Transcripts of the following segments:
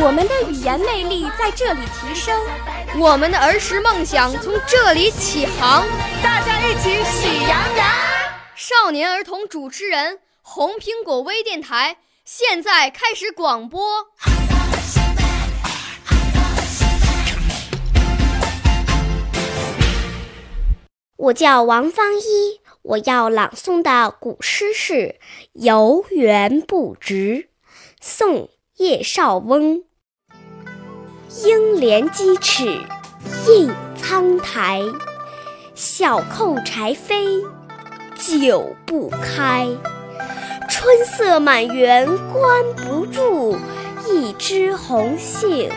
我们的语言魅力在这里提升，我们的儿时梦想从这里起航。大家一起喜羊羊。少年儿童主持人，红苹果微电台现在开始广播。我叫王芳一，我要朗诵的古诗是《游园不值》，宋·叶绍翁。应怜屐齿印苍苔，小扣柴扉久不开。春色满园关不住，一枝红杏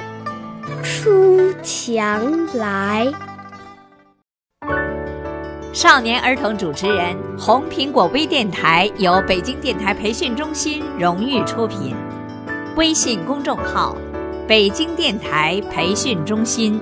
出墙来。少年儿童主持人，红苹果微电台由北京电台培训中心荣誉出品，微信公众号：北京电台培训中心。